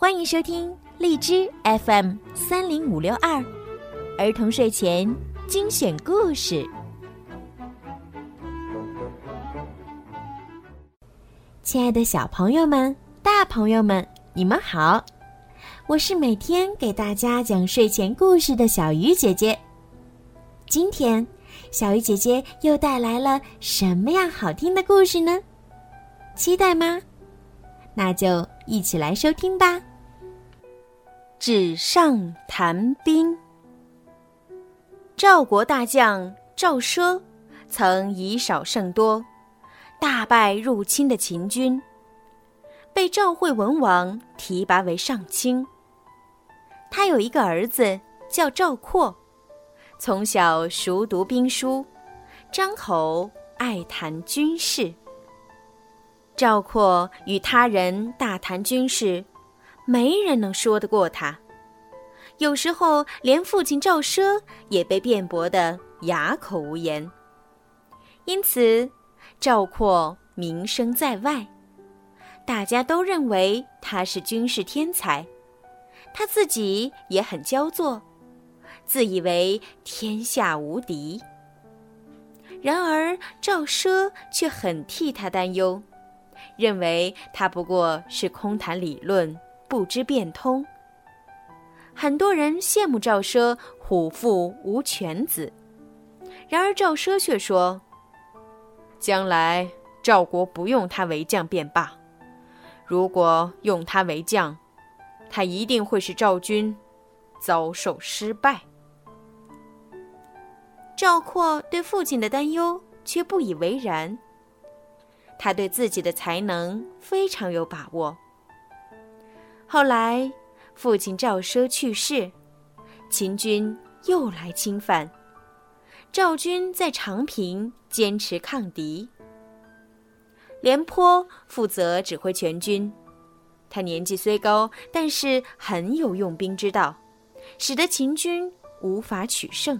欢迎收听荔枝 FM 三零五六二儿童睡前精选故事。亲爱的小朋友们、大朋友们，你们好！我是每天给大家讲睡前故事的小鱼姐姐。今天，小鱼姐姐又带来了什么样好听的故事呢？期待吗？那就一起来收听吧。纸上谈兵。赵国大将赵奢曾以少胜多，大败入侵的秦军，被赵惠文王提拔为上卿。他有一个儿子叫赵括，从小熟读兵书，张口爱谈军事。赵括与他人大谈军事，没人能说得过他。有时候连父亲赵奢也被辩驳得哑口无言。因此，赵括名声在外，大家都认为他是军事天才。他自己也很骄作，自以为天下无敌。然而赵奢却很替他担忧，认为他不过是空谈理论，不知变通。很多人羡慕赵奢虎父无犬子，然而赵奢却说：“将来赵国不用他为将便罢，如果用他为将。”他一定会使赵军遭受失败。赵括对父亲的担忧却不以为然。他对自己的才能非常有把握。后来，父亲赵奢去世，秦军又来侵犯，赵军在长平坚持抗敌。廉颇负责指挥全军。他年纪虽高，但是很有用兵之道，使得秦军无法取胜。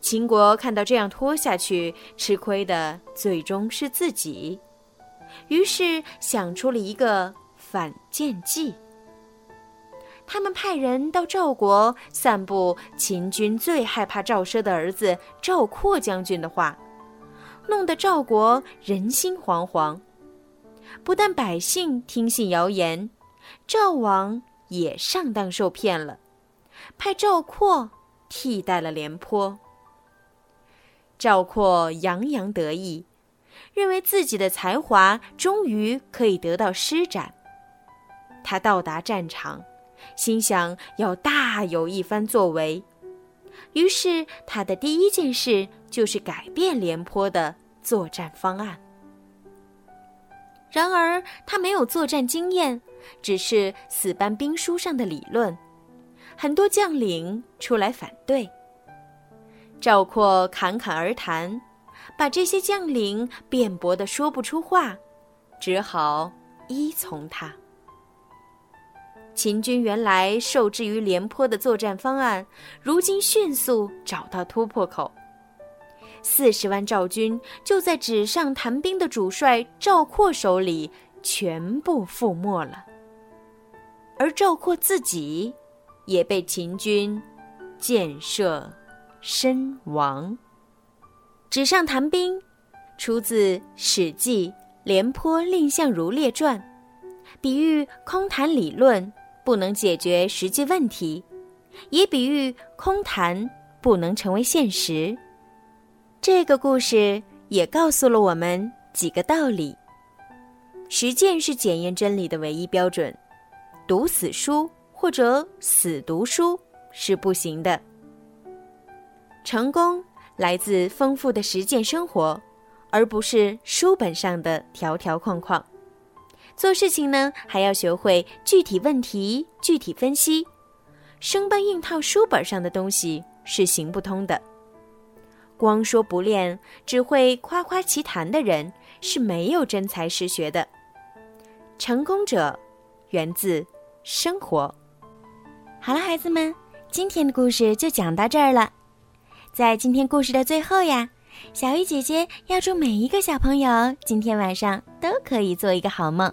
秦国看到这样拖下去，吃亏的最终是自己，于是想出了一个反间计。他们派人到赵国散布秦军最害怕赵奢的儿子赵括将军的话，弄得赵国人心惶惶。不但百姓听信谣言，赵王也上当受骗了，派赵括替代了廉颇。赵括洋洋得意，认为自己的才华终于可以得到施展。他到达战场，心想要大有一番作为，于是他的第一件事就是改变廉颇的作战方案。然而他没有作战经验，只是死搬兵书上的理论，很多将领出来反对。赵括侃侃而谈，把这些将领辩驳的说不出话，只好依从他。秦军原来受制于廉颇的作战方案，如今迅速找到突破口。四十万赵军就在纸上谈兵的主帅赵括手里全部覆没了，而赵括自己也被秦军箭射身亡。纸上谈兵出自《史记·廉颇蔺相如列传》，比喻空谈理论不能解决实际问题，也比喻空谈不能成为现实。这个故事也告诉了我们几个道理：实践是检验真理的唯一标准，读死书或者死读书是不行的。成功来自丰富的实践生活，而不是书本上的条条框框。做事情呢，还要学会具体问题具体分析，生搬硬套书本上的东西是行不通的。光说不练，只会夸夸其谈的人是没有真才实学的。成功者源自生活。好了，孩子们，今天的故事就讲到这儿了。在今天故事的最后呀，小鱼姐姐要祝每一个小朋友今天晚上都可以做一个好梦。